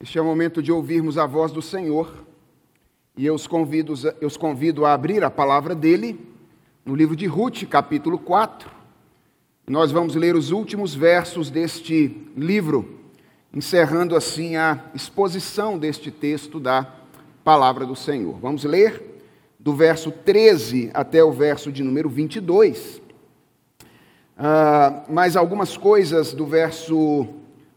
Este é o momento de ouvirmos a voz do Senhor e eu os convido, eu os convido a abrir a palavra dele no livro de Ruth, capítulo 4. Nós vamos ler os últimos versos deste livro, encerrando assim a exposição deste texto da palavra do Senhor. Vamos ler do verso 13 até o verso de número 22. Ah, mas algumas coisas do verso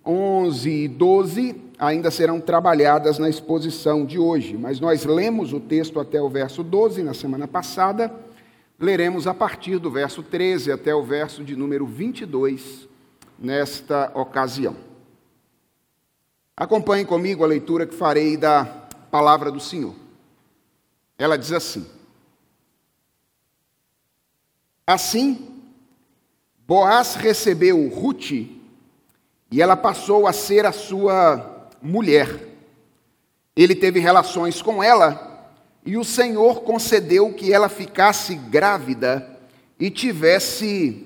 11 e 12 ainda serão trabalhadas na exposição de hoje, mas nós lemos o texto até o verso 12 na semana passada, leremos a partir do verso 13 até o verso de número 22 nesta ocasião. Acompanhe comigo a leitura que farei da palavra do Senhor. Ela diz assim: Assim, Boaz recebeu Ruth e ela passou a ser a sua mulher. Ele teve relações com ela e o Senhor concedeu que ela ficasse grávida e tivesse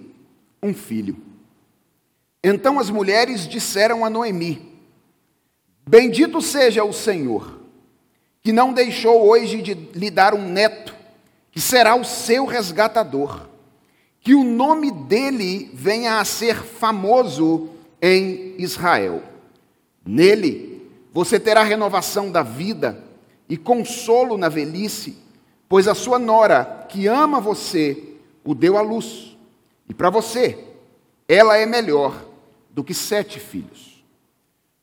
um filho. Então as mulheres disseram a Noemi: Bendito seja o Senhor, que não deixou hoje de lhe dar um neto, que será o seu resgatador, que o nome dele venha a ser famoso em Israel. Nele você terá renovação da vida e consolo na velhice, pois a sua nora, que ama você, o deu à luz. E para você, ela é melhor do que sete filhos.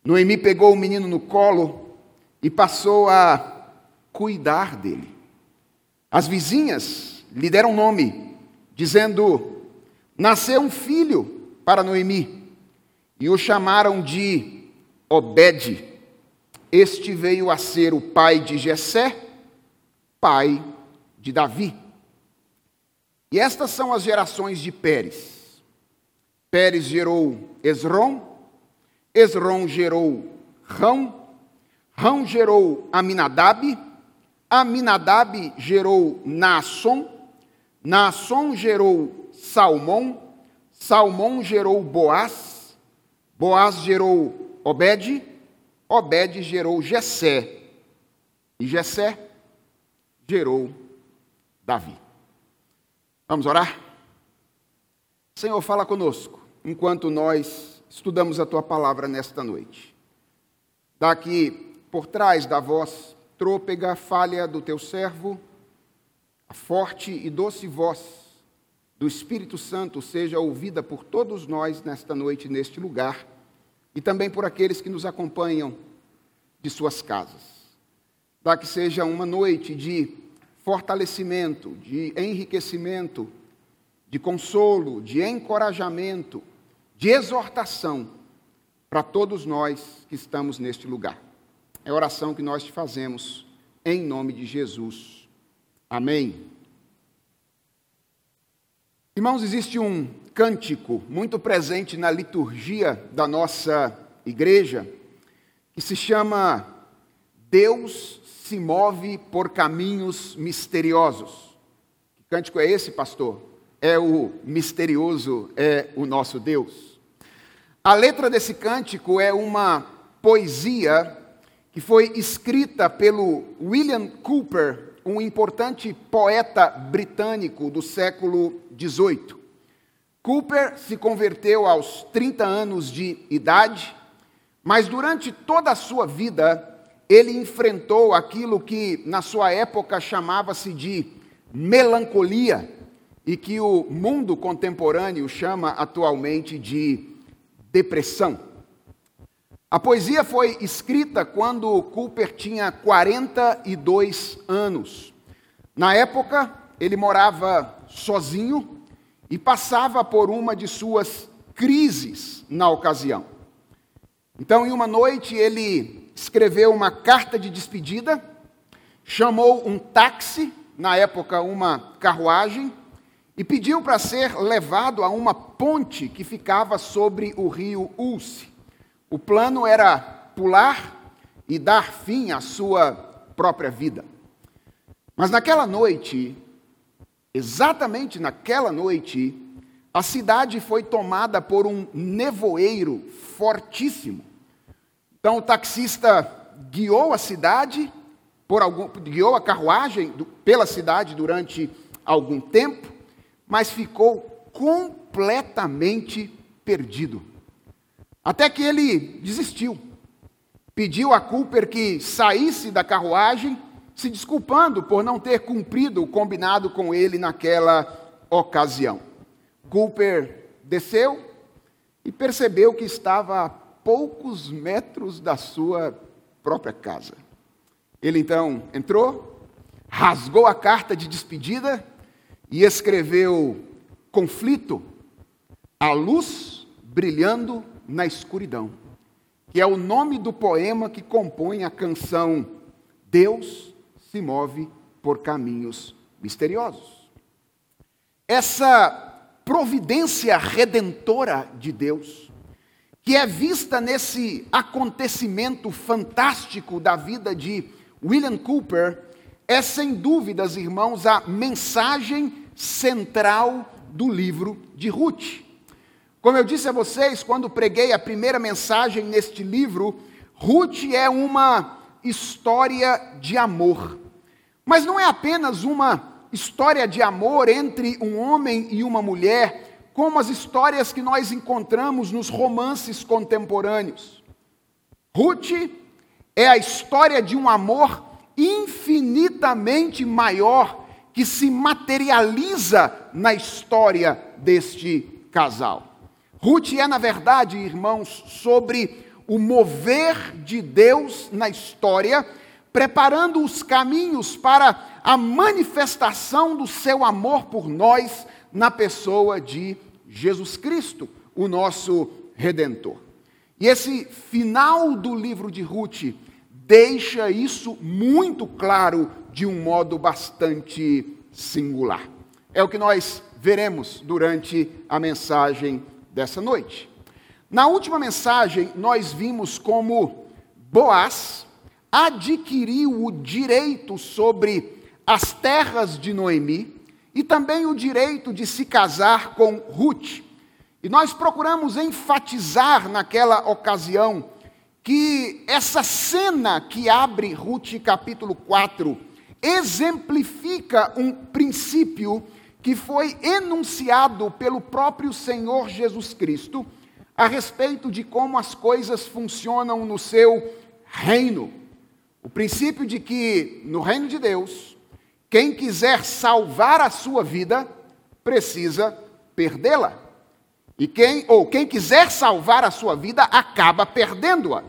Noemi pegou o menino no colo e passou a cuidar dele. As vizinhas lhe deram nome, dizendo: Nasceu um filho para Noemi, e o chamaram de Obed, este veio a ser o pai de Jessé, pai de Davi. E estas são as gerações de Pérez. Pérez gerou Esrom, Esrom gerou Rão, Rão gerou Aminadab, Aminadab gerou Naasson, Naasson gerou Salmão, Salmão gerou Boaz, Boaz gerou Obed, Obed gerou Jessé, e Jessé gerou Davi. Vamos orar? Senhor, fala conosco enquanto nós estudamos a tua palavra nesta noite. Daqui por trás da voz trôpega, falha do teu servo, a forte e doce voz do Espírito Santo seja ouvida por todos nós nesta noite, neste lugar e também por aqueles que nos acompanham de suas casas. Dá que seja uma noite de fortalecimento, de enriquecimento, de consolo, de encorajamento, de exortação para todos nós que estamos neste lugar. É a oração que nós te fazemos em nome de Jesus. Amém. Irmãos, existe um cântico muito presente na liturgia da nossa igreja, que se chama Deus se move por caminhos misteriosos. Que cântico é esse, pastor? É o misterioso, é o nosso Deus. A letra desse cântico é uma poesia que foi escrita pelo William Cooper, um importante poeta britânico do século XVIII. Cooper se converteu aos 30 anos de idade, mas durante toda a sua vida ele enfrentou aquilo que na sua época chamava-se de melancolia e que o mundo contemporâneo chama atualmente de depressão. A poesia foi escrita quando Cooper tinha 42 anos. Na época, ele morava sozinho e passava por uma de suas crises na ocasião. Então, em uma noite, ele escreveu uma carta de despedida, chamou um táxi, na época uma carruagem, e pediu para ser levado a uma ponte que ficava sobre o rio Ulce. O plano era pular e dar fim à sua própria vida. Mas naquela noite, Exatamente naquela noite, a cidade foi tomada por um nevoeiro fortíssimo. Então o taxista guiou a cidade, algum, guiou a carruagem pela cidade durante algum tempo, mas ficou completamente perdido. Até que ele desistiu. Pediu a Cooper que saísse da carruagem, se desculpando por não ter cumprido o combinado com ele naquela ocasião. Cooper desceu e percebeu que estava a poucos metros da sua própria casa. Ele então entrou, rasgou a carta de despedida e escreveu: Conflito, a luz brilhando na escuridão, que é o nome do poema que compõe a canção Deus se move por caminhos misteriosos. Essa providência redentora de Deus, que é vista nesse acontecimento fantástico da vida de William Cooper, é sem dúvidas, irmãos, a mensagem central do livro de Ruth. Como eu disse a vocês quando preguei a primeira mensagem neste livro, Ruth é uma história de amor. Mas não é apenas uma história de amor entre um homem e uma mulher, como as histórias que nós encontramos nos romances contemporâneos. Ruth é a história de um amor infinitamente maior que se materializa na história deste casal. Ruth é, na verdade, irmãos, sobre o mover de Deus na história, preparando os caminhos para a manifestação do seu amor por nós na pessoa de Jesus Cristo, o nosso redentor. E esse final do livro de Ruth deixa isso muito claro de um modo bastante singular. É o que nós veremos durante a mensagem dessa noite. Na última mensagem, nós vimos como Boaz adquiriu o direito sobre as terras de Noemi e também o direito de se casar com Ruth. E nós procuramos enfatizar naquela ocasião que essa cena que abre Ruth capítulo 4 exemplifica um princípio que foi enunciado pelo próprio Senhor Jesus Cristo a respeito de como as coisas funcionam no seu reino. O princípio de que no reino de Deus quem quiser salvar a sua vida precisa perdê-la. E quem ou quem quiser salvar a sua vida acaba perdendo-a.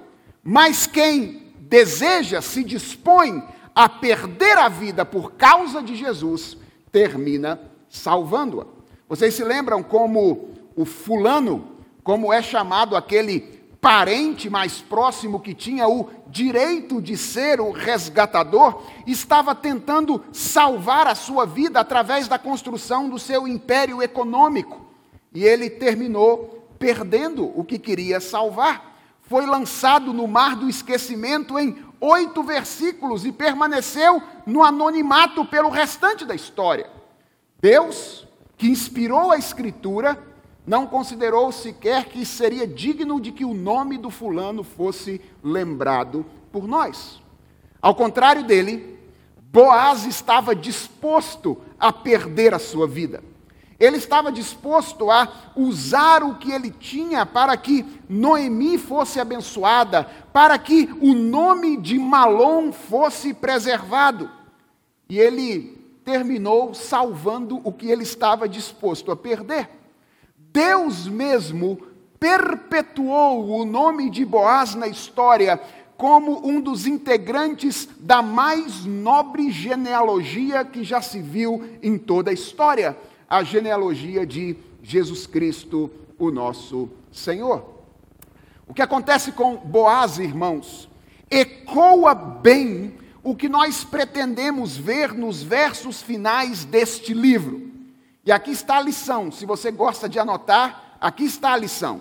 Mas quem deseja, se dispõe a perder a vida por causa de Jesus, termina salvando-a. Vocês se lembram como o fulano, como é chamado aquele parente mais próximo que tinha o direito de ser o resgatador, estava tentando salvar a sua vida através da construção do seu império econômico. E ele terminou perdendo o que queria salvar. Foi lançado no mar do esquecimento em oito versículos e permaneceu no anonimato pelo restante da história. Deus, que inspirou a Escritura, não considerou sequer que seria digno de que o nome do fulano fosse lembrado por nós. Ao contrário dele, Boaz estava disposto a perder a sua vida. Ele estava disposto a usar o que ele tinha para que Noemi fosse abençoada, para que o nome de Malom fosse preservado. E ele terminou salvando o que ele estava disposto a perder. Deus mesmo perpetuou o nome de Boaz na história como um dos integrantes da mais nobre genealogia que já se viu em toda a história a genealogia de Jesus Cristo, o nosso Senhor. O que acontece com Boaz, irmãos, ecoa bem o que nós pretendemos ver nos versos finais deste livro. E aqui está a lição. Se você gosta de anotar, aqui está a lição.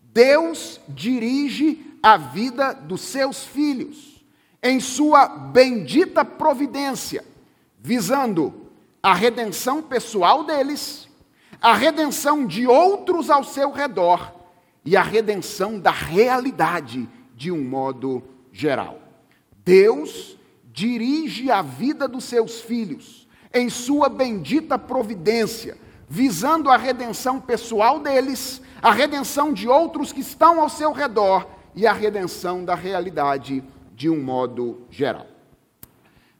Deus dirige a vida dos seus filhos em sua bendita providência, visando a redenção pessoal deles, a redenção de outros ao seu redor e a redenção da realidade de um modo geral. Deus dirige a vida dos seus filhos em sua bendita providência, visando a redenção pessoal deles, a redenção de outros que estão ao seu redor e a redenção da realidade de um modo geral.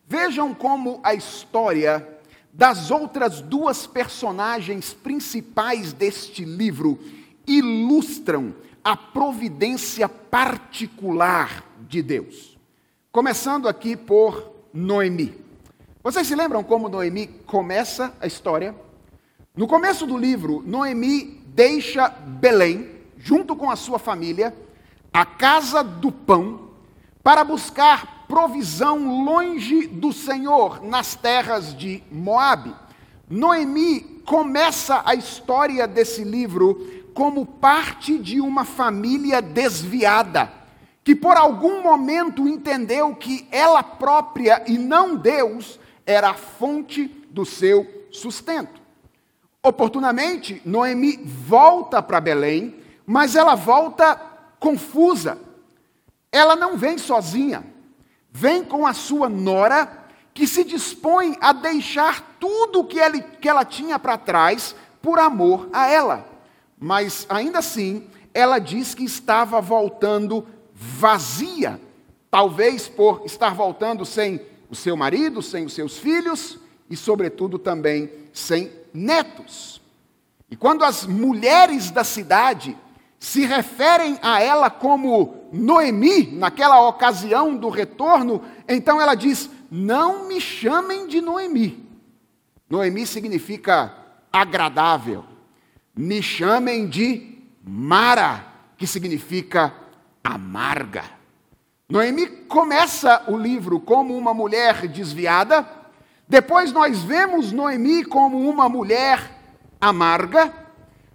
Vejam como a história das outras duas personagens principais deste livro ilustram a providência particular de Deus. Começando aqui por Noemi. Vocês se lembram como Noemi começa a história? No começo do livro, Noemi deixa Belém, junto com a sua família, a casa do pão, para buscar provisão longe do Senhor, nas terras de Moabe. Noemi começa a história desse livro como parte de uma família desviada, que por algum momento entendeu que ela própria e não Deus era a fonte do seu sustento. Oportunamente, Noemi volta para Belém, mas ela volta confusa. Ela não vem sozinha, vem com a sua nora, que se dispõe a deixar tudo que, que ela tinha para trás por amor a ela mas ainda assim, ela diz que estava voltando vazia, talvez por estar voltando sem o seu marido, sem os seus filhos e, sobretudo, também sem netos. E quando as mulheres da cidade se referem a ela como Noemi, naquela ocasião do retorno, então ela diz: Não me chamem de Noemi. Noemi significa agradável, me chamem de Mara, que significa amarga. Noemi começa o livro como uma mulher desviada, depois nós vemos Noemi como uma mulher amarga,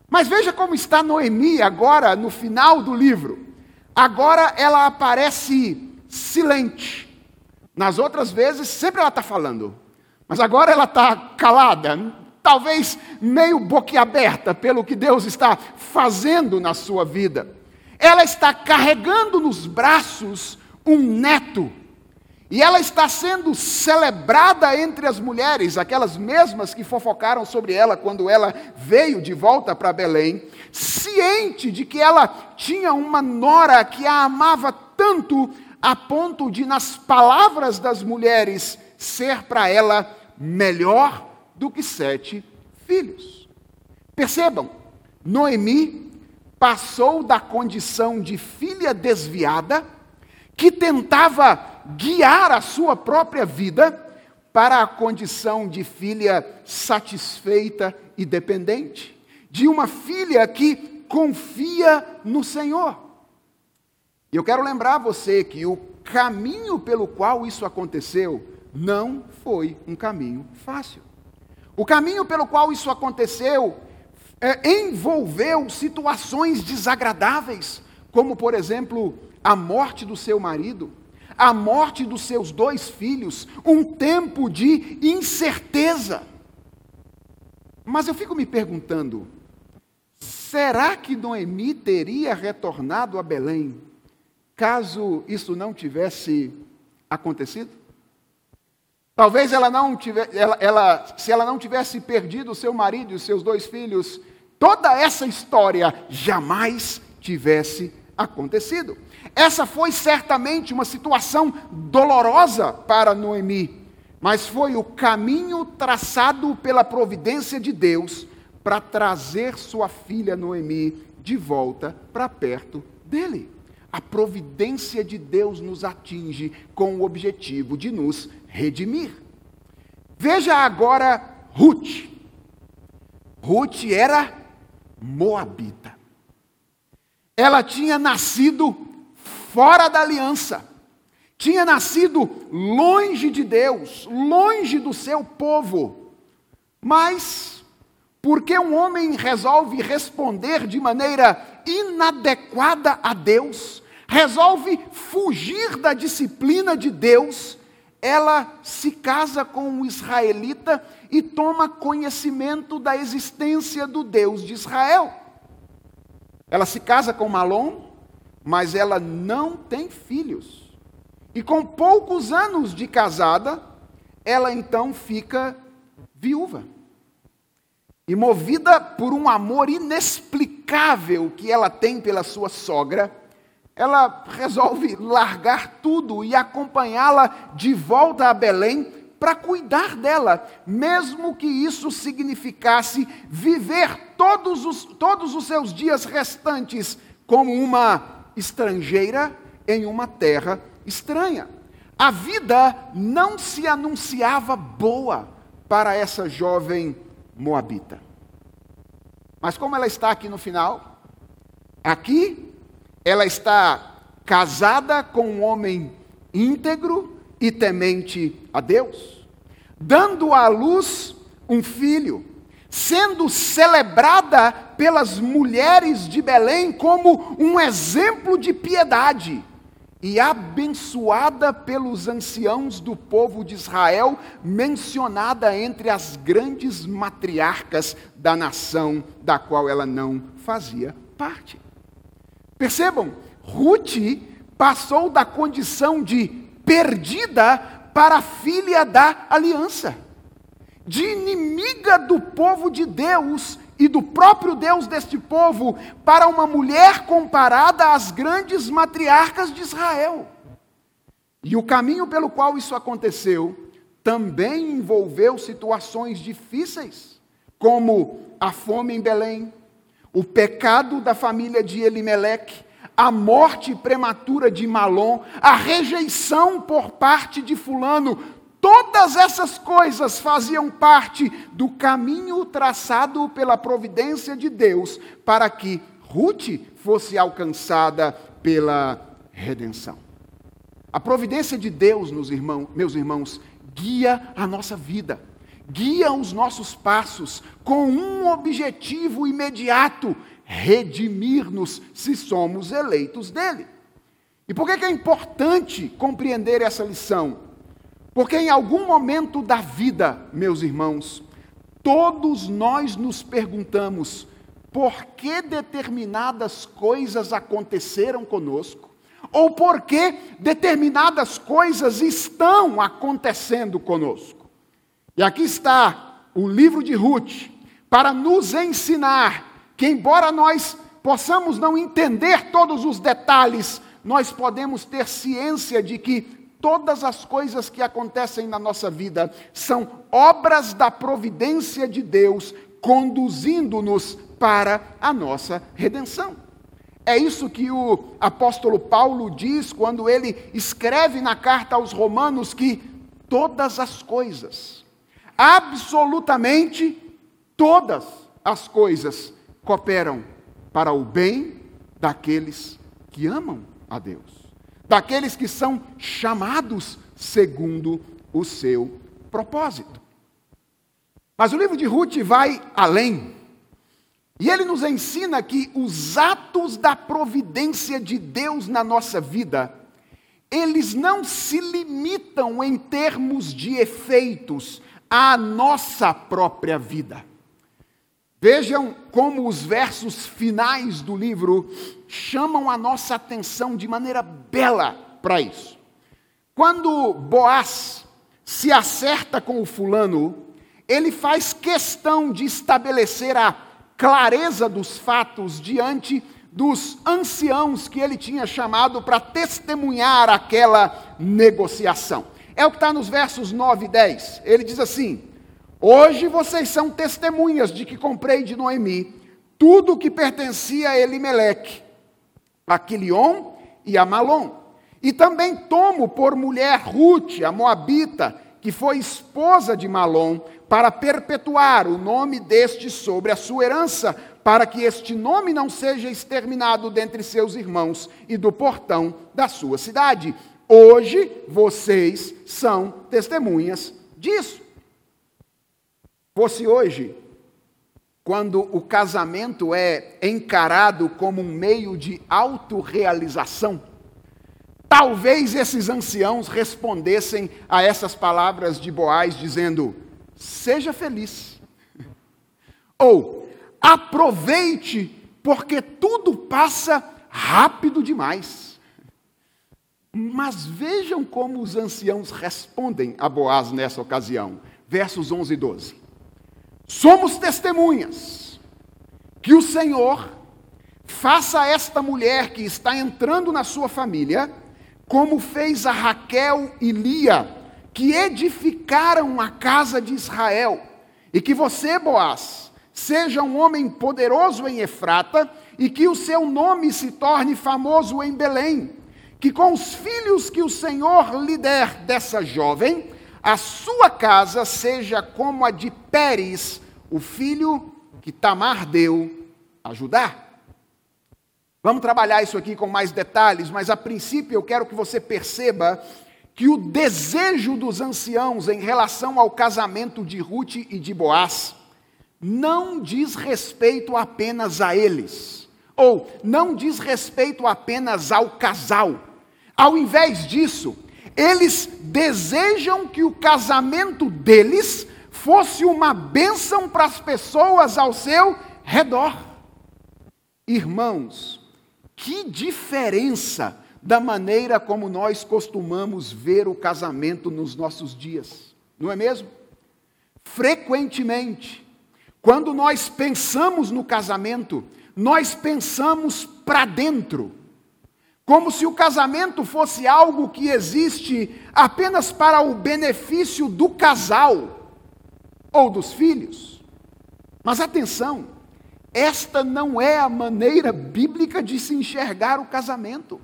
mas veja como está Noemi agora no final do livro. Agora ela aparece silente. Nas outras vezes, sempre ela está falando, mas agora ela está calada, talvez meio boquiaberta pelo que Deus está fazendo na sua vida. Ela está carregando nos braços um neto. E ela está sendo celebrada entre as mulheres, aquelas mesmas que fofocaram sobre ela quando ela veio de volta para Belém, ciente de que ela tinha uma nora que a amava tanto a ponto de, nas palavras das mulheres, ser para ela melhor do que sete filhos. Percebam, Noemi passou da condição de filha desviada, que tentava guiar a sua própria vida, para a condição de filha satisfeita e dependente, de uma filha que confia no Senhor. E eu quero lembrar você que o caminho pelo qual isso aconteceu não foi um caminho fácil. O caminho pelo qual isso aconteceu é, envolveu situações desagradáveis, como, por exemplo, a morte do seu marido, a morte dos seus dois filhos, um tempo de incerteza. Mas eu fico me perguntando: será que Noemi teria retornado a Belém caso isso não tivesse acontecido? Talvez ela não tivesse, ela, ela, se ela não tivesse perdido o seu marido e os seus dois filhos, toda essa história jamais tivesse acontecido. Essa foi certamente uma situação dolorosa para Noemi, mas foi o caminho traçado pela providência de Deus para trazer sua filha Noemi de volta para perto dele. A providência de Deus nos atinge com o objetivo de nos redimir. Veja agora Ruth. Ruth era moabita. Ela tinha nascido fora da aliança. Tinha nascido longe de Deus, longe do seu povo. Mas, porque um homem resolve responder de maneira inadequada a Deus, resolve fugir da disciplina de Deus, ela se casa com um israelita e toma conhecimento da existência do Deus de Israel. Ela se casa com Malom, mas ela não tem filhos. E com poucos anos de casada, ela então fica viúva. E movida por um amor inexplicável que ela tem pela sua sogra, ela resolve largar tudo e acompanhá-la de volta a Belém para cuidar dela, mesmo que isso significasse viver todos os, todos os seus dias restantes como uma estrangeira em uma terra estranha. A vida não se anunciava boa para essa jovem moabita. Mas como ela está aqui no final, aqui ela está casada com um homem íntegro e temente a Deus, dando à luz um filho, sendo celebrada pelas mulheres de Belém como um exemplo de piedade e abençoada pelos anciãos do povo de Israel, mencionada entre as grandes matriarcas da nação da qual ela não fazia parte. Percebam, Ruth passou da condição de perdida para filha da aliança, de inimiga do povo de Deus e do próprio Deus deste povo para uma mulher comparada às grandes matriarcas de Israel. E o caminho pelo qual isso aconteceu também envolveu situações difíceis, como a fome em Belém, o pecado da família de Elimeleque, a morte prematura de Malom, a rejeição por parte de Fulano, Todas essas coisas faziam parte do caminho traçado pela providência de Deus para que Ruth fosse alcançada pela redenção. A providência de Deus, meus irmãos, meus irmãos, guia a nossa vida, guia os nossos passos com um objetivo imediato: redimir-nos se somos eleitos dele. E por que é importante compreender essa lição? Porque em algum momento da vida, meus irmãos, todos nós nos perguntamos por que determinadas coisas aconteceram conosco, ou por que determinadas coisas estão acontecendo conosco. E aqui está o livro de Ruth para nos ensinar que, embora nós possamos não entender todos os detalhes, nós podemos ter ciência de que Todas as coisas que acontecem na nossa vida são obras da providência de Deus conduzindo-nos para a nossa redenção. É isso que o apóstolo Paulo diz quando ele escreve na carta aos Romanos que todas as coisas, absolutamente todas as coisas, cooperam para o bem daqueles que amam a Deus daqueles que são chamados segundo o seu propósito. Mas o livro de Ruth vai além. E ele nos ensina que os atos da providência de Deus na nossa vida, eles não se limitam em termos de efeitos à nossa própria vida. Vejam como os versos finais do livro chamam a nossa atenção de maneira bela para isso. Quando Boaz se acerta com o fulano, ele faz questão de estabelecer a clareza dos fatos diante dos anciãos que ele tinha chamado para testemunhar aquela negociação. É o que está nos versos 9 e 10. Ele diz assim: Hoje vocês são testemunhas de que comprei de Noemi tudo o que pertencia a Elimeleque, a Quilion e a Malom. E também tomo por mulher Ruth, a Moabita, que foi esposa de Malom, para perpetuar o nome deste sobre a sua herança, para que este nome não seja exterminado dentre seus irmãos e do portão da sua cidade. Hoje vocês são testemunhas disso fosse hoje, quando o casamento é encarado como um meio de autorrealização, talvez esses anciãos respondessem a essas palavras de Boaz, dizendo: seja feliz, ou aproveite, porque tudo passa rápido demais. Mas vejam como os anciãos respondem a Boaz nessa ocasião. Versos 11 e 12. Somos testemunhas que o Senhor faça esta mulher que está entrando na sua família, como fez a Raquel e Lia, que edificaram a casa de Israel, e que você, Boaz, seja um homem poderoso em Efrata, e que o seu nome se torne famoso em Belém, que com os filhos que o Senhor lhe der dessa jovem, a sua casa seja como a de Pérez, o filho que Tamar deu a Judá. Vamos trabalhar isso aqui com mais detalhes, mas a princípio eu quero que você perceba que o desejo dos anciãos em relação ao casamento de Ruth e de Boaz não diz respeito apenas a eles, ou não diz respeito apenas ao casal. Ao invés disso, eles desejam que o casamento deles fosse uma bênção para as pessoas ao seu redor. Irmãos, que diferença da maneira como nós costumamos ver o casamento nos nossos dias, não é mesmo? Frequentemente, quando nós pensamos no casamento, nós pensamos para dentro, como se o casamento fosse algo que existe apenas para o benefício do casal ou dos filhos. Mas atenção, esta não é a maneira bíblica de se enxergar o casamento.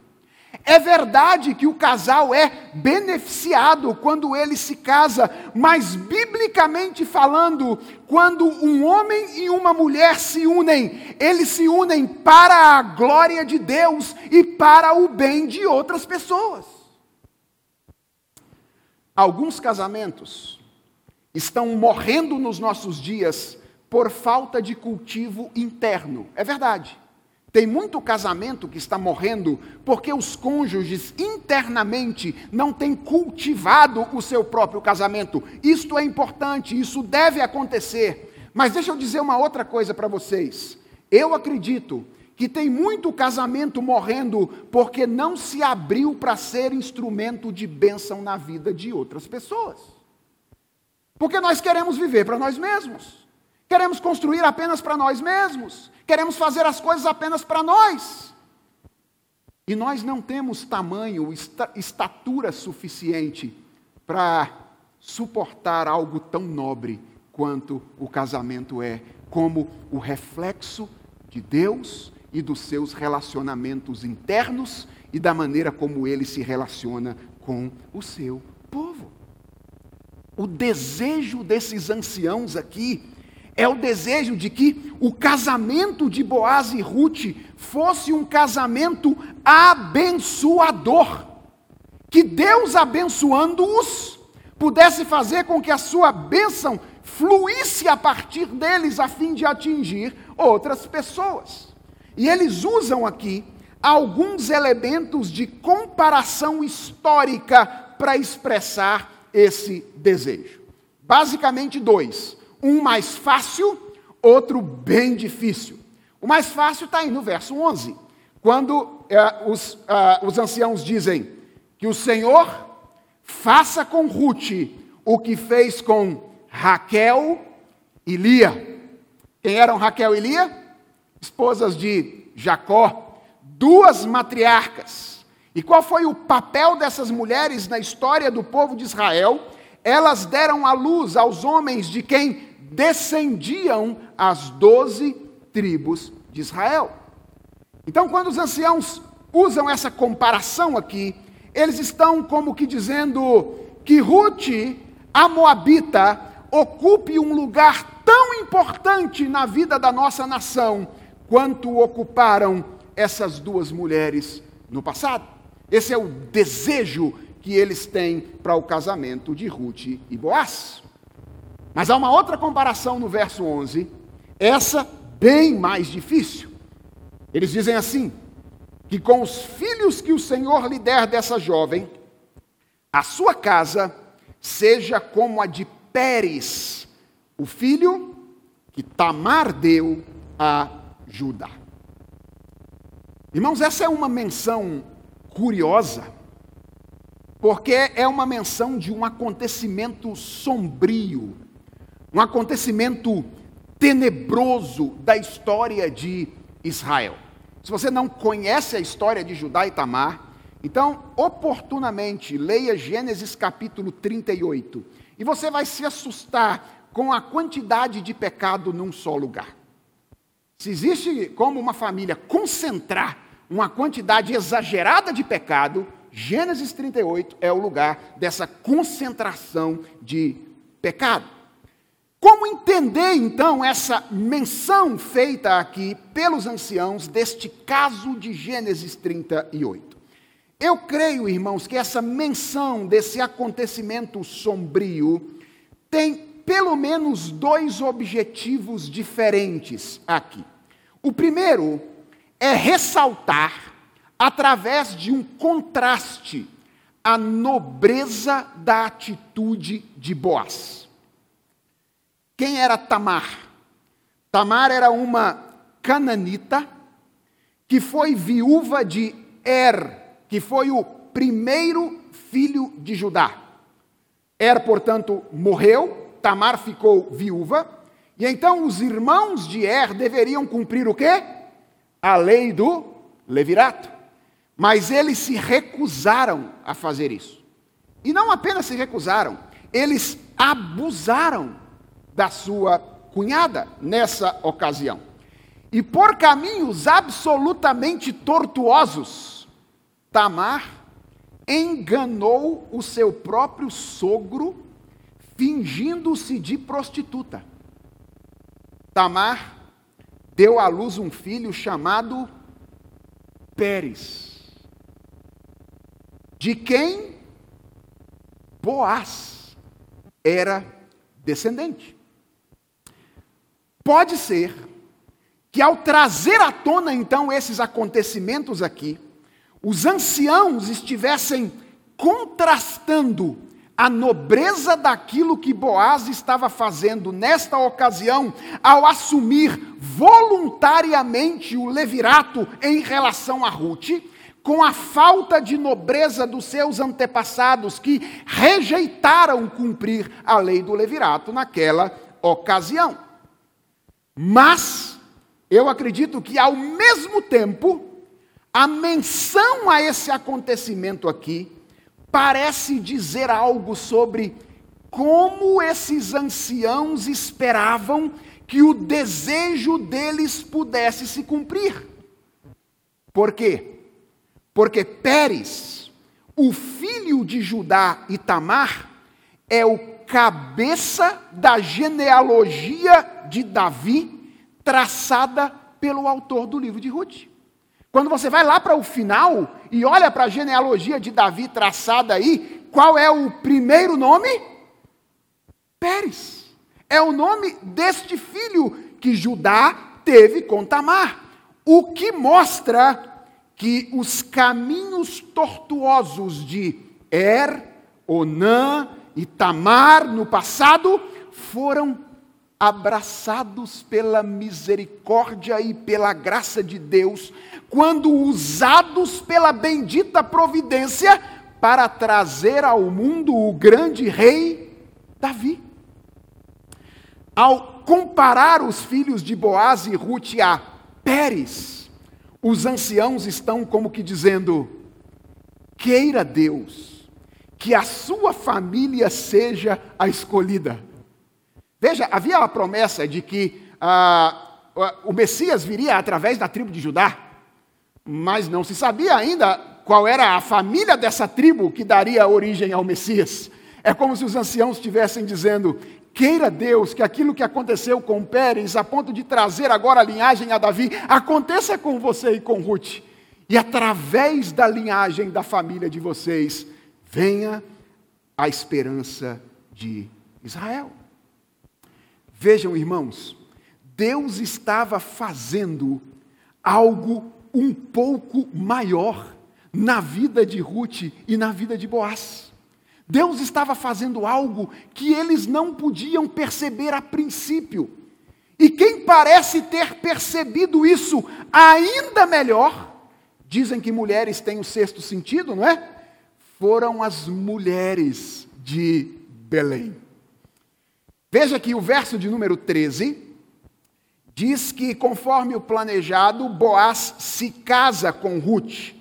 É verdade que o casal é beneficiado quando ele se casa, mas biblicamente falando, quando um homem e uma mulher se unem, eles se unem para a glória de Deus e para o bem de outras pessoas. Alguns casamentos estão morrendo nos nossos dias por falta de cultivo interno. É verdade. Tem muito casamento que está morrendo porque os cônjuges internamente não têm cultivado o seu próprio casamento. Isto é importante, isso deve acontecer. Mas deixa eu dizer uma outra coisa para vocês. Eu acredito que tem muito casamento morrendo porque não se abriu para ser instrumento de bênção na vida de outras pessoas. Porque nós queremos viver para nós mesmos. Queremos construir apenas para nós mesmos. Queremos fazer as coisas apenas para nós. E nós não temos tamanho, estatura suficiente para suportar algo tão nobre quanto o casamento é, como o reflexo de Deus e dos seus relacionamentos internos e da maneira como ele se relaciona com o seu povo. O desejo desses anciãos aqui é o desejo de que o casamento de Boaz e Ruth fosse um casamento abençoador. Que Deus abençoando-os pudesse fazer com que a sua bênção fluísse a partir deles a fim de atingir outras pessoas. E eles usam aqui alguns elementos de comparação histórica para expressar esse desejo. Basicamente dois um mais fácil, outro bem difícil. O mais fácil está aí no verso 11, quando eh, os, ah, os anciãos dizem que o Senhor faça com Ruth o que fez com Raquel e Lia. Quem eram Raquel e Lia? Esposas de Jacó, duas matriarcas. E qual foi o papel dessas mulheres na história do povo de Israel? Elas deram a luz aos homens de quem descendiam as doze tribos de Israel. Então, quando os anciãos usam essa comparação aqui, eles estão como que dizendo que Ruth, a Moabita, ocupe um lugar tão importante na vida da nossa nação quanto ocuparam essas duas mulheres no passado. Esse é o desejo que eles têm para o casamento de Ruth e Boaz. Mas há uma outra comparação no verso 11, essa bem mais difícil. Eles dizem assim: que com os filhos que o Senhor lhe der dessa jovem, a sua casa seja como a de Pérez, o filho que Tamar deu a Judá. Irmãos, essa é uma menção curiosa, porque é uma menção de um acontecimento sombrio, um acontecimento tenebroso da história de Israel. Se você não conhece a história de Judá e Tamar, então, oportunamente, leia Gênesis capítulo 38, e você vai se assustar com a quantidade de pecado num só lugar. Se existe como uma família concentrar uma quantidade exagerada de pecado, Gênesis 38 é o lugar dessa concentração de pecado. Como entender então essa menção feita aqui pelos anciãos deste caso de Gênesis 38? Eu creio, irmãos, que essa menção desse acontecimento sombrio tem pelo menos dois objetivos diferentes aqui. O primeiro é ressaltar, através de um contraste, a nobreza da atitude de Boaz. Quem era Tamar? Tamar era uma cananita que foi viúva de Er, que foi o primeiro filho de Judá. Er, portanto, morreu, Tamar ficou viúva, e então os irmãos de Er deveriam cumprir o quê? A lei do levirato. Mas eles se recusaram a fazer isso. E não apenas se recusaram, eles abusaram da sua cunhada nessa ocasião. E por caminhos absolutamente tortuosos, Tamar enganou o seu próprio sogro, fingindo-se de prostituta. Tamar deu à luz um filho chamado Pérez, de quem Boaz era descendente. Pode ser que ao trazer à tona então esses acontecimentos aqui, os anciãos estivessem contrastando a nobreza daquilo que Boaz estava fazendo nesta ocasião, ao assumir voluntariamente o levirato em relação a Ruth, com a falta de nobreza dos seus antepassados que rejeitaram cumprir a lei do levirato naquela ocasião. Mas eu acredito que ao mesmo tempo a menção a esse acontecimento aqui parece dizer algo sobre como esses anciãos esperavam que o desejo deles pudesse se cumprir. Por quê? Porque Pérez, o filho de Judá e Tamar, é o cabeça da genealogia de Davi, traçada pelo autor do livro de Ruth. Quando você vai lá para o final e olha para a genealogia de Davi traçada aí, qual é o primeiro nome? Pérez. É o nome deste filho que Judá teve com Tamar. O que mostra que os caminhos tortuosos de Er, Onã e Tamar no passado foram abraçados pela misericórdia e pela graça de Deus, quando usados pela bendita providência para trazer ao mundo o grande rei Davi. Ao comparar os filhos de Boaz e Ruth a Pérez, os anciãos estão como que dizendo: queira Deus que a sua família seja a escolhida Veja, havia a promessa de que ah, o Messias viria através da tribo de Judá, mas não se sabia ainda qual era a família dessa tribo que daria origem ao Messias. É como se os anciãos estivessem dizendo: queira Deus que aquilo que aconteceu com Pérez, a ponto de trazer agora a linhagem a Davi, aconteça com você e com Ruth. E através da linhagem da família de vocês, venha a esperança de Israel. Vejam, irmãos, Deus estava fazendo algo um pouco maior na vida de Ruth e na vida de Boaz. Deus estava fazendo algo que eles não podiam perceber a princípio. E quem parece ter percebido isso ainda melhor dizem que mulheres têm o sexto sentido, não é? Foram as mulheres de Belém. Veja que o verso de número 13 diz que, conforme o planejado, Boaz se casa com Ruth.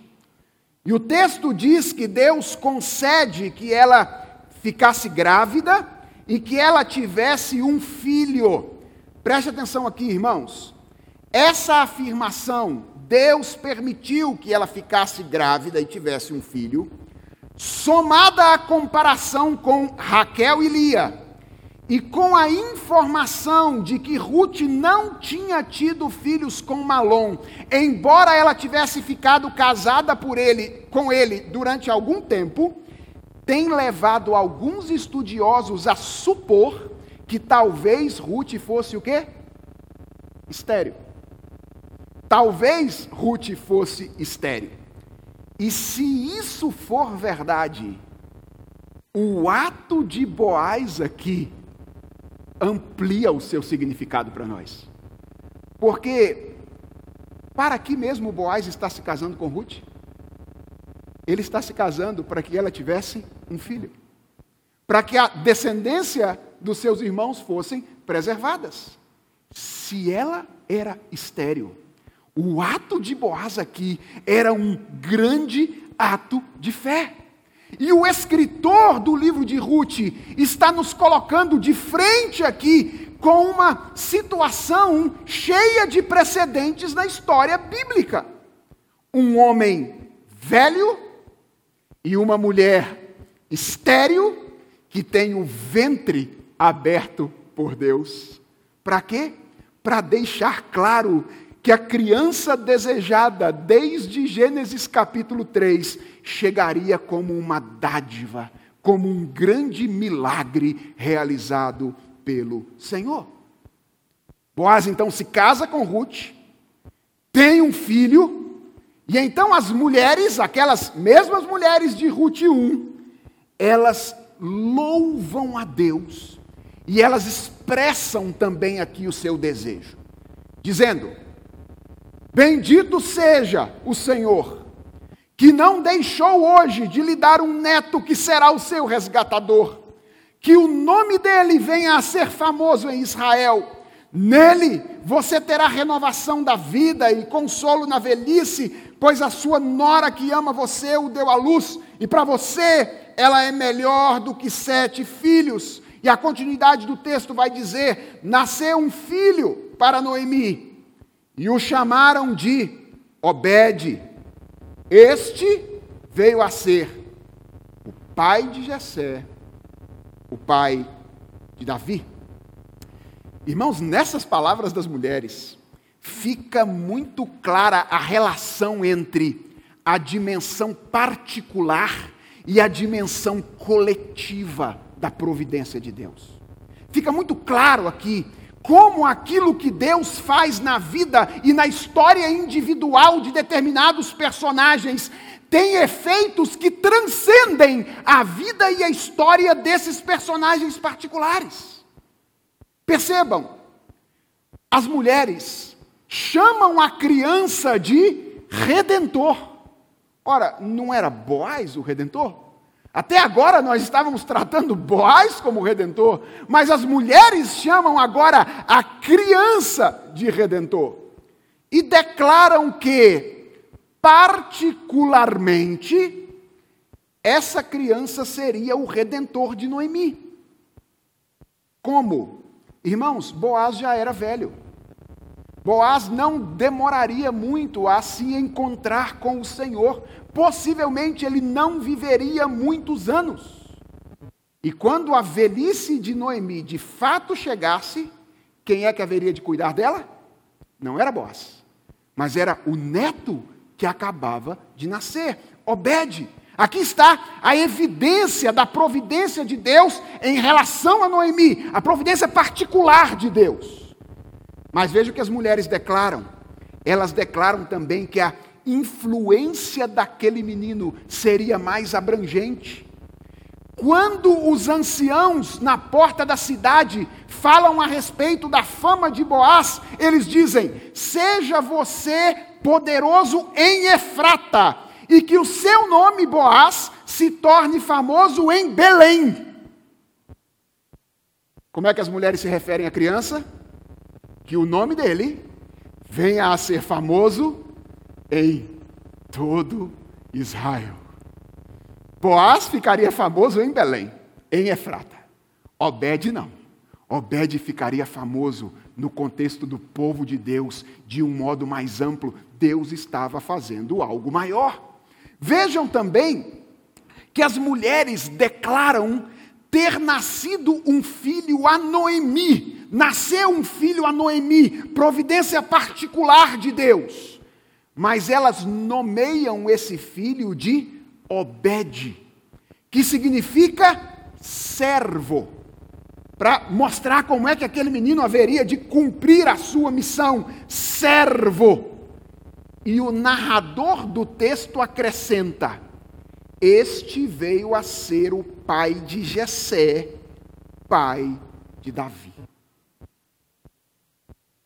E o texto diz que Deus concede que ela ficasse grávida e que ela tivesse um filho. Preste atenção aqui, irmãos. Essa afirmação, Deus permitiu que ela ficasse grávida e tivesse um filho, somada à comparação com Raquel e Lia, e com a informação de que Ruth não tinha tido filhos com Malom, embora ela tivesse ficado casada por ele, com ele durante algum tempo, tem levado alguns estudiosos a supor que talvez Ruth fosse o quê? Estéreo. Talvez Ruth fosse estéreo. E se isso for verdade, o ato de Boaz aqui amplia o seu significado para nós. Porque, para que mesmo Boaz está se casando com Ruth? Ele está se casando para que ela tivesse um filho. Para que a descendência dos seus irmãos fossem preservadas. Se ela era estéril, o ato de Boaz aqui era um grande ato de fé. E o escritor do livro de Ruth está nos colocando de frente aqui com uma situação cheia de precedentes na história bíblica. Um homem velho e uma mulher estéril que tem o ventre aberto por Deus. Para quê? Para deixar claro que a criança desejada desde Gênesis capítulo 3 chegaria como uma dádiva, como um grande milagre realizado pelo Senhor. Boaz então se casa com Ruth, tem um filho, e então as mulheres, aquelas mesmas mulheres de Ruth 1, elas louvam a Deus e elas expressam também aqui o seu desejo, dizendo: Bendito seja o Senhor, que não deixou hoje de lhe dar um neto que será o seu resgatador, que o nome dele venha a ser famoso em Israel. Nele você terá renovação da vida e consolo na velhice, pois a sua nora que ama você o deu à luz, e para você ela é melhor do que sete filhos. E a continuidade do texto vai dizer: nasceu um filho para Noemi, e o chamaram de Obed. Este veio a ser o pai de Jessé, o pai de Davi. Irmãos, nessas palavras das mulheres, fica muito clara a relação entre a dimensão particular e a dimensão coletiva da providência de Deus. Fica muito claro aqui como aquilo que Deus faz na vida e na história individual de determinados personagens tem efeitos que transcendem a vida e a história desses personagens particulares. Percebam, as mulheres chamam a criança de redentor. Ora, não era Boaz o redentor? Até agora nós estávamos tratando Boaz como redentor, mas as mulheres chamam agora a criança de redentor e declaram que, particularmente, essa criança seria o redentor de Noemi. Como? Irmãos, Boaz já era velho. Boaz não demoraria muito a se encontrar com o Senhor, possivelmente ele não viveria muitos anos. E quando a velhice de Noemi de fato chegasse, quem é que haveria de cuidar dela? Não era Boaz, mas era o neto que acabava de nascer, Obed. Aqui está a evidência da providência de Deus em relação a Noemi, a providência particular de Deus. Mas veja o que as mulheres declaram. Elas declaram também que a influência daquele menino seria mais abrangente. Quando os anciãos na porta da cidade falam a respeito da fama de Boaz, eles dizem: Seja você poderoso em Efrata, e que o seu nome, Boaz, se torne famoso em Belém. Como é que as mulheres se referem à criança? Que o nome dele venha a ser famoso em todo Israel. Boaz ficaria famoso em Belém, em Efrata. Obed não. Obed ficaria famoso no contexto do povo de Deus de um modo mais amplo. Deus estava fazendo algo maior. Vejam também que as mulheres declaram ter nascido um filho a Noemi. Nasceu um filho a Noemi, providência particular de Deus. Mas elas nomeiam esse filho de Obed, que significa servo, para mostrar como é que aquele menino haveria de cumprir a sua missão, servo. E o narrador do texto acrescenta: Este veio a ser o pai de Jessé, pai de Davi.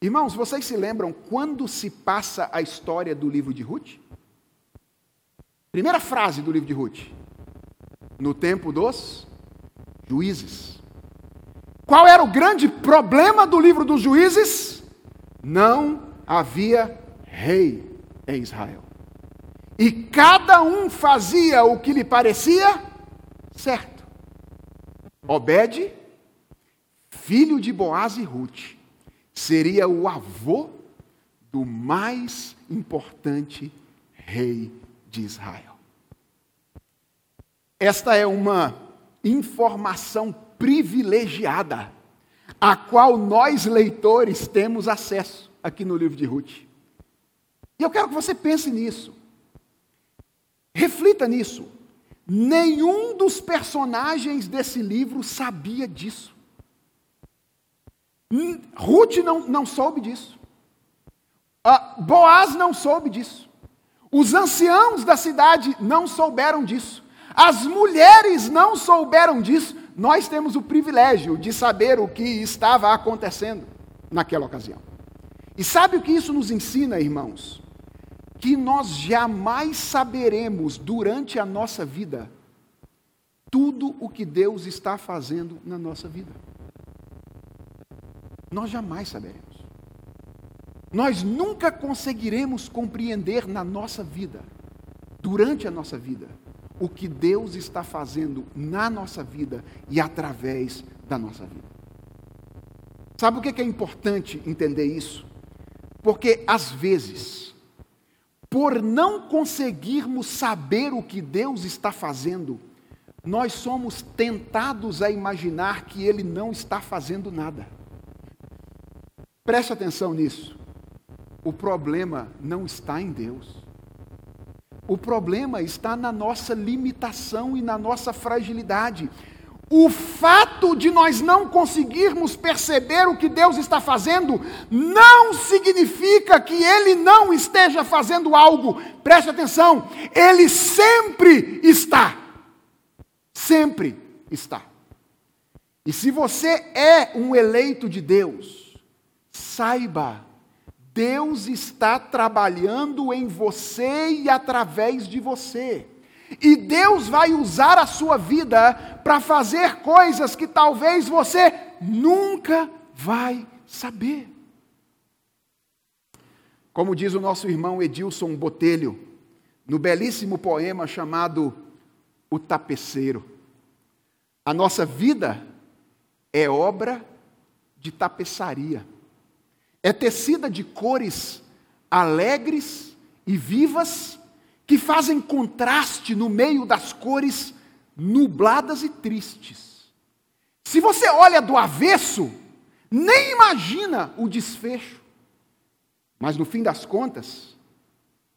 Irmãos, vocês se lembram quando se passa a história do livro de Ruth? Primeira frase do livro de Ruth. No tempo dos juízes. Qual era o grande problema do livro dos juízes? Não havia rei em Israel. E cada um fazia o que lhe parecia certo. Obed, filho de Boaz e Ruth, seria o avô do mais importante rei de Israel. Esta é uma informação privilegiada, a qual nós leitores temos acesso aqui no livro de Ruth. E eu quero que você pense nisso. Reflita nisso. Nenhum dos personagens desse livro sabia disso. Ruth não, não soube disso. Uh, Boaz não soube disso. Os anciãos da cidade não souberam disso. As mulheres não souberam disso. Nós temos o privilégio de saber o que estava acontecendo naquela ocasião. E sabe o que isso nos ensina, irmãos? que nós jamais saberemos durante a nossa vida tudo o que Deus está fazendo na nossa vida. Nós jamais saberemos. Nós nunca conseguiremos compreender na nossa vida, durante a nossa vida, o que Deus está fazendo na nossa vida e através da nossa vida. Sabe o que é importante entender isso? Porque às vezes, por não conseguirmos saber o que Deus está fazendo, nós somos tentados a imaginar que Ele não está fazendo nada. Preste atenção nisso. O problema não está em Deus. O problema está na nossa limitação e na nossa fragilidade. O fato de nós não conseguirmos perceber o que Deus está fazendo não significa que Ele não esteja fazendo algo. Preste atenção, Ele sempre está. Sempre está. E se você é um eleito de Deus, saiba, Deus está trabalhando em você e através de você. E Deus vai usar a sua vida para fazer coisas que talvez você nunca vai saber. Como diz o nosso irmão Edilson Botelho, no belíssimo poema chamado O Tapeceiro, a nossa vida é obra de tapeçaria, é tecida de cores alegres e vivas que fazem contraste no meio das cores nubladas e tristes. Se você olha do avesso, nem imagina o desfecho. Mas no fim das contas,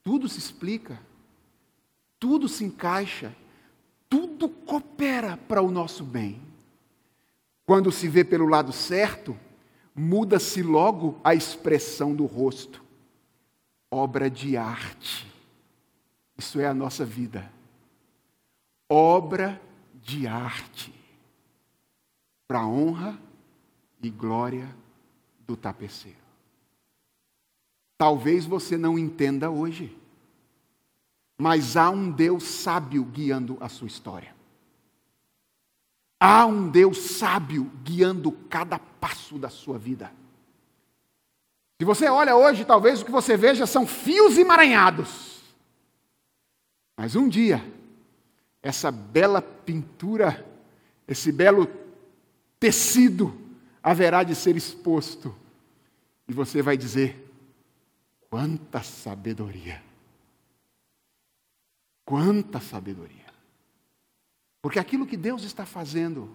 tudo se explica, tudo se encaixa, tudo coopera para o nosso bem. Quando se vê pelo lado certo, muda-se logo a expressão do rosto. Obra de arte. Isso é a nossa vida. Obra de arte. Para a honra e glória do tapeceiro. Talvez você não entenda hoje, mas há um Deus sábio guiando a sua história. Há um Deus sábio guiando cada passo da sua vida. Se você olha hoje, talvez o que você veja são fios emaranhados. Mas um dia, essa bela pintura, esse belo tecido, haverá de ser exposto. E você vai dizer: quanta sabedoria! Quanta sabedoria! Porque aquilo que Deus está fazendo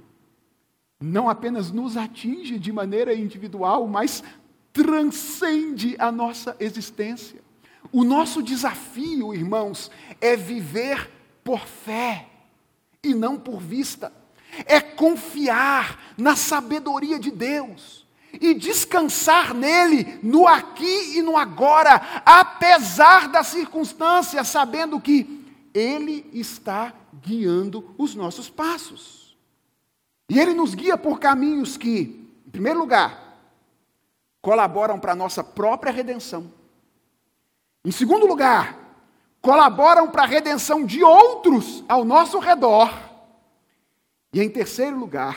não apenas nos atinge de maneira individual, mas transcende a nossa existência. O nosso desafio, irmãos, é viver por fé e não por vista. É confiar na sabedoria de Deus e descansar nele no aqui e no agora, apesar das circunstâncias, sabendo que ele está guiando os nossos passos. E ele nos guia por caminhos que, em primeiro lugar, colaboram para a nossa própria redenção. Em segundo lugar, colaboram para a redenção de outros ao nosso redor. E em terceiro lugar,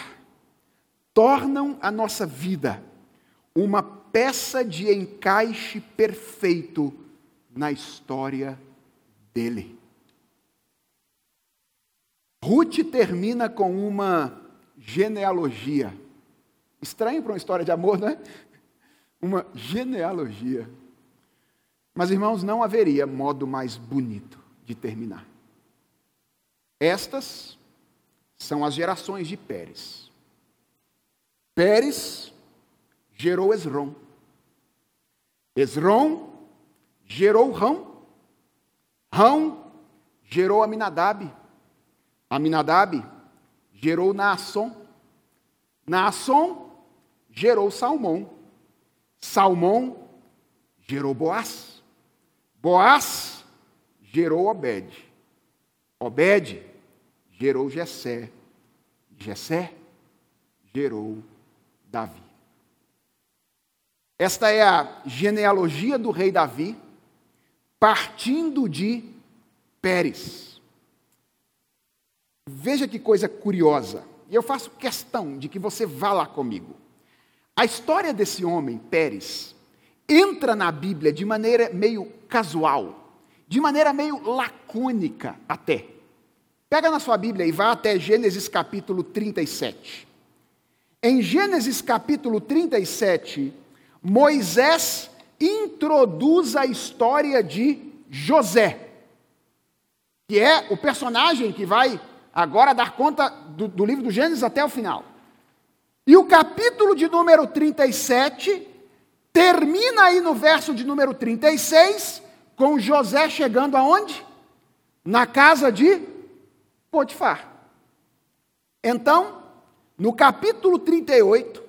tornam a nossa vida uma peça de encaixe perfeito na história dele. Ruth termina com uma genealogia. Estranho para uma história de amor, né? Uma genealogia. Mas, irmãos, não haveria modo mais bonito de terminar. Estas são as gerações de Pérez. Pérez gerou Esrom. Esrom gerou Rão. Rão gerou Aminadab. Aminadab gerou Naasson. Naasson gerou Salmão. Salmão gerou Boaz. Boaz gerou Obed. Obed gerou Jessé. Jessé gerou Davi. Esta é a genealogia do rei Davi, partindo de Pérez. Veja que coisa curiosa. E eu faço questão de que você vá lá comigo. A história desse homem, Pérez, entra na Bíblia de maneira meio casual, de maneira meio lacônica até. Pega na sua Bíblia e vá até Gênesis capítulo 37. Em Gênesis capítulo 37, Moisés introduz a história de José, que é o personagem que vai agora dar conta do, do livro do Gênesis até o final. E o capítulo de número 37 Termina aí no verso de número 36, com José chegando aonde? Na casa de Potifar. Então, no capítulo 38,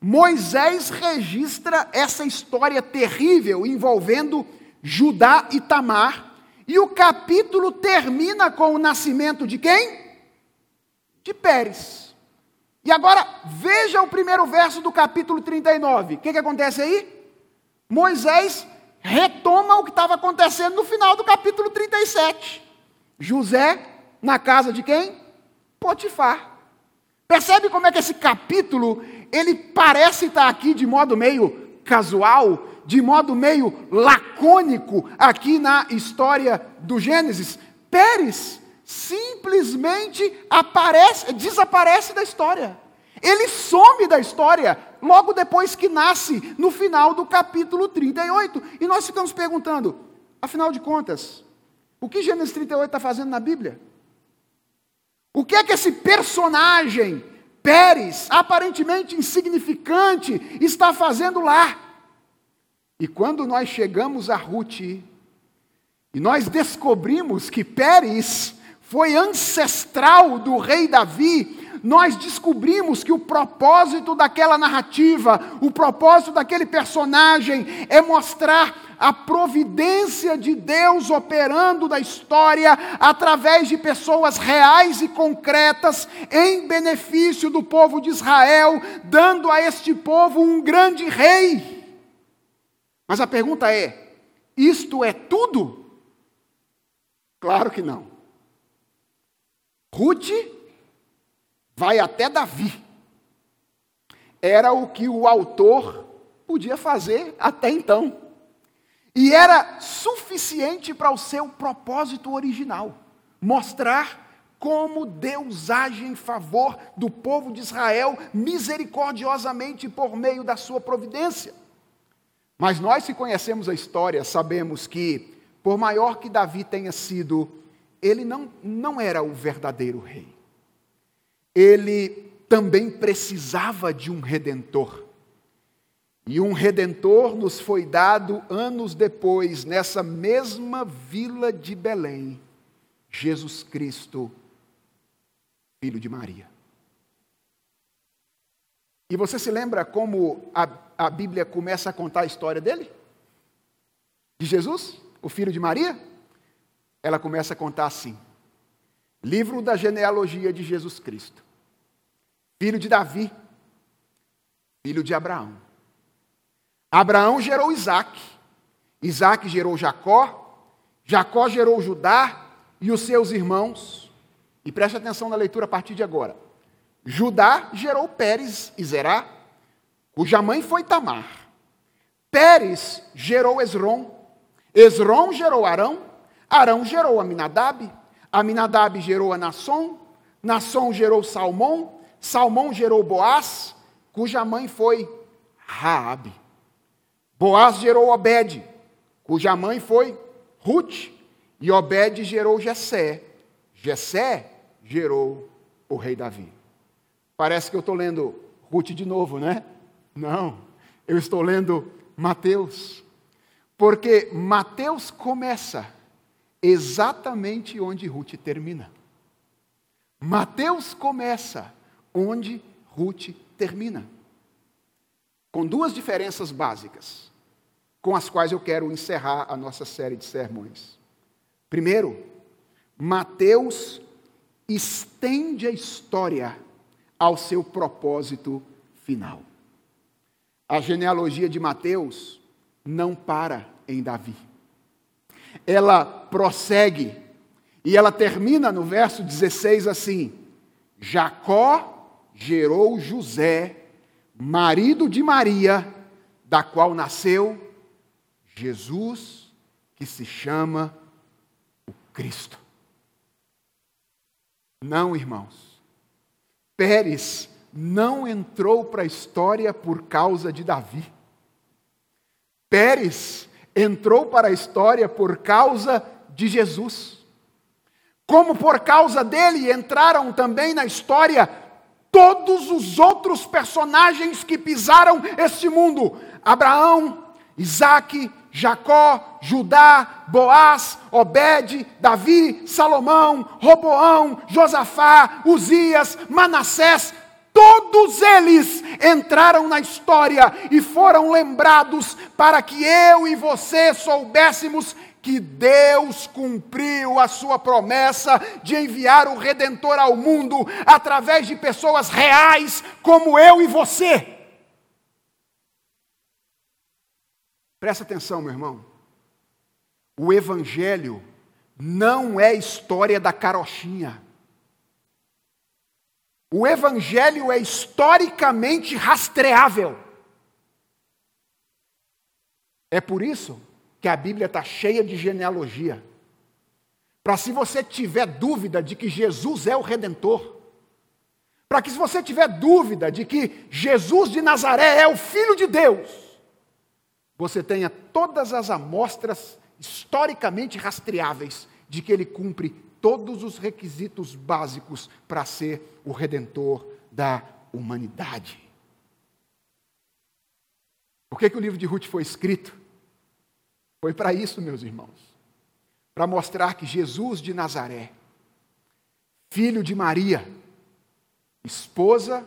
Moisés registra essa história terrível envolvendo Judá e Tamar, e o capítulo termina com o nascimento de quem? De Pérez. E agora, veja o primeiro verso do capítulo 39. O que, que acontece aí? Moisés retoma o que estava acontecendo no final do capítulo 37. José na casa de quem? Potifar. Percebe como é que esse capítulo, ele parece estar aqui de modo meio casual, de modo meio lacônico aqui na história do Gênesis? Pérez simplesmente aparece, desaparece da história. Ele some da história logo depois que nasce, no final do capítulo 38. E nós ficamos perguntando, afinal de contas, o que Gênesis 38 está fazendo na Bíblia? O que é que esse personagem, Pérez, aparentemente insignificante, está fazendo lá? E quando nós chegamos a Ruth, e nós descobrimos que Pérez foi ancestral do rei Davi, nós descobrimos que o propósito daquela narrativa, o propósito daquele personagem é mostrar a providência de Deus operando da história através de pessoas reais e concretas em benefício do povo de Israel, dando a este povo um grande rei. Mas a pergunta é: isto é tudo? Claro que não. Ruth vai até Davi. Era o que o autor podia fazer até então. E era suficiente para o seu propósito original mostrar como Deus age em favor do povo de Israel misericordiosamente por meio da sua providência. Mas nós, se conhecemos a história, sabemos que, por maior que Davi tenha sido, ele não, não era o verdadeiro rei. Ele também precisava de um redentor. E um redentor nos foi dado anos depois, nessa mesma vila de Belém, Jesus Cristo, filho de Maria. E você se lembra como a, a Bíblia começa a contar a história dele? De Jesus, o filho de Maria? Ela começa a contar assim: Livro da genealogia de Jesus Cristo, filho de Davi, filho de Abraão. Abraão gerou Isaac, Isaac gerou Jacó, Jacó gerou Judá e os seus irmãos. E preste atenção na leitura a partir de agora. Judá gerou Pérez e Zerá, cuja mãe foi Tamar. Pérez gerou Esrom, Esrom gerou Arão, Arão gerou Aminadab, Aminadab gerou a Nasson, Nasson gerou Salmão, Salmão gerou Boaz, cuja mãe foi Raabe. Boaz gerou Obed, cuja mãe foi Ruth, e Obed gerou Jessé. Jessé gerou o rei Davi. Parece que eu estou lendo Ruth de novo, né? Não, eu estou lendo Mateus. Porque Mateus começa exatamente onde Ruth termina. Mateus começa onde Ruth termina. Com duas diferenças básicas, com as quais eu quero encerrar a nossa série de sermões. Primeiro, Mateus estende a história ao seu propósito final. A genealogia de Mateus não para em Davi. Ela prossegue e ela termina no verso 16 assim: Jacó gerou José, marido de Maria, da qual nasceu Jesus, que se chama o Cristo. Não, irmãos. Pérez não entrou para a história por causa de Davi. Pérez entrou para a história por causa de Jesus. Como por causa dele entraram também na história todos os outros personagens que pisaram este mundo: Abraão, Isaac, Jacó, Judá, Boaz, Obed, Davi, Salomão, Roboão, Josafá, Uzias, Manassés, todos eles entraram na história e foram lembrados para que eu e você soubéssemos que Deus cumpriu a sua promessa de enviar o Redentor ao mundo através de pessoas reais como eu e você. Presta atenção, meu irmão. O Evangelho não é história da carochinha. O Evangelho é historicamente rastreável. É por isso que a Bíblia está cheia de genealogia. Para se você tiver dúvida de que Jesus é o Redentor, para que se você tiver dúvida de que Jesus de Nazaré é o Filho de Deus, você tenha todas as amostras historicamente rastreáveis de que ele cumpre todos os requisitos básicos para ser o redentor da humanidade. Por que, que o livro de Ruth foi escrito? Foi para isso, meus irmãos. Para mostrar que Jesus de Nazaré, filho de Maria, esposa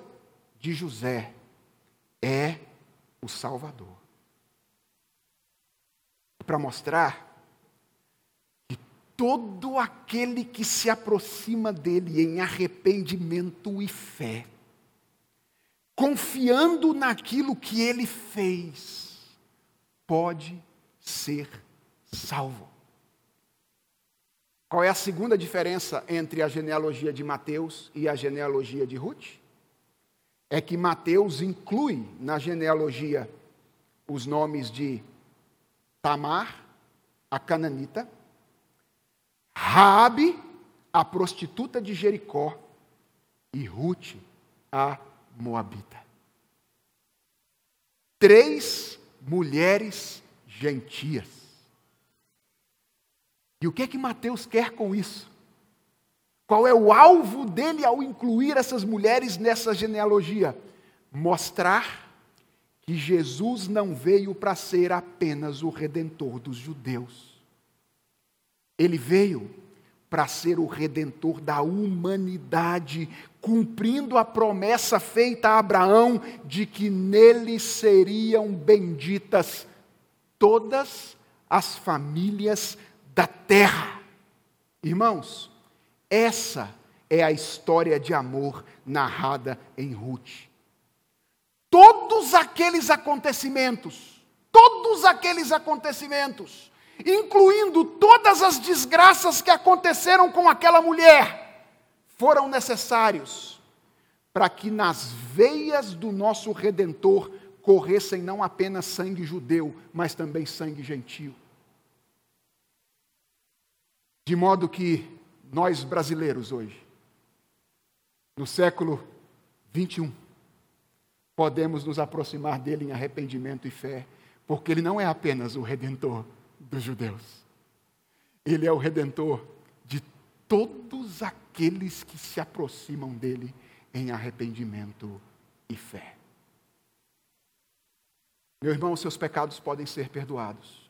de José, é o Salvador para mostrar todo aquele que se aproxima dele em arrependimento e fé, confiando naquilo que ele fez, pode ser salvo. Qual é a segunda diferença entre a genealogia de Mateus e a genealogia de Ruth? É que Mateus inclui na genealogia os nomes de Tamar, a cananita, Raabe, a prostituta de Jericó, e Ruth, a moabita. Três mulheres gentias. E o que é que Mateus quer com isso? Qual é o alvo dele ao incluir essas mulheres nessa genealogia? Mostrar que Jesus não veio para ser apenas o redentor dos judeus. Ele veio para ser o redentor da humanidade, cumprindo a promessa feita a Abraão de que nele seriam benditas todas as famílias da terra. Irmãos, essa é a história de amor narrada em Ruth. Todos aqueles acontecimentos, todos aqueles acontecimentos incluindo todas as desgraças que aconteceram com aquela mulher, foram necessários para que nas veias do nosso redentor corressem não apenas sangue judeu, mas também sangue gentio. De modo que nós brasileiros hoje, no século 21, podemos nos aproximar dele em arrependimento e fé, porque ele não é apenas o redentor, dos judeus. Ele é o redentor de todos aqueles que se aproximam dele em arrependimento e fé. Meu irmão, seus pecados podem ser perdoados.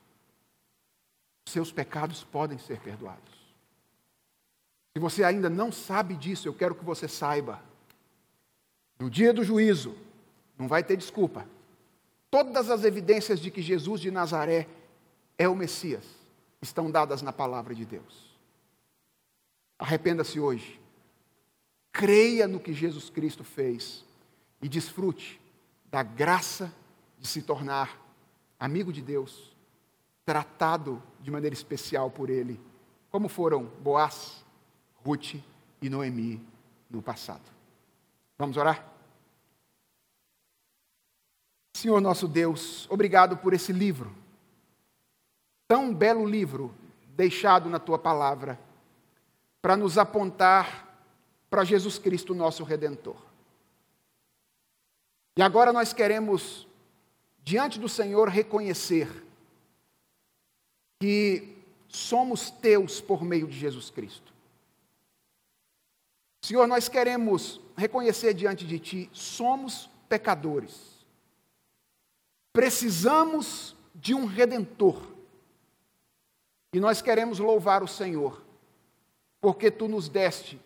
Seus pecados podem ser perdoados. Se você ainda não sabe disso, eu quero que você saiba. No dia do juízo, não vai ter desculpa. Todas as evidências de que Jesus de Nazaré é o Messias estão dadas na palavra de Deus. Arrependa-se hoje. Creia no que Jesus Cristo fez e desfrute da graça de se tornar amigo de Deus, tratado de maneira especial por Ele, como foram Boaz, Ruth e Noemi no passado. Vamos orar? Senhor nosso Deus, obrigado por esse livro tão belo livro deixado na tua palavra para nos apontar para Jesus Cristo, nosso redentor. E agora nós queremos, diante do Senhor, reconhecer que somos teus por meio de Jesus Cristo. Senhor, nós queremos reconhecer diante de Ti, somos pecadores. Precisamos de um redentor. E nós queremos louvar o Senhor, porque tu nos deste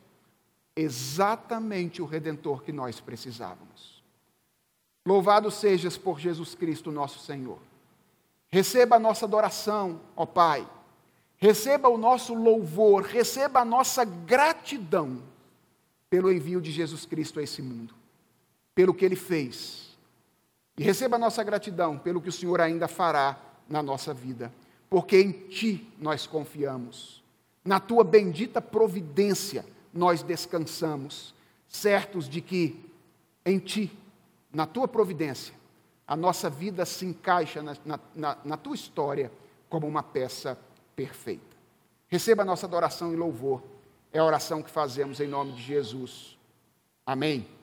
exatamente o redentor que nós precisávamos. Louvado sejas por Jesus Cristo, nosso Senhor. Receba a nossa adoração, ó Pai. Receba o nosso louvor, receba a nossa gratidão pelo envio de Jesus Cristo a esse mundo, pelo que ele fez. E receba a nossa gratidão pelo que o Senhor ainda fará na nossa vida porque em Ti nós confiamos. Na Tua bendita providência nós descansamos, certos de que em Ti, na Tua providência, a nossa vida se encaixa na, na, na Tua história como uma peça perfeita. Receba a nossa adoração e louvor. É a oração que fazemos em nome de Jesus. Amém.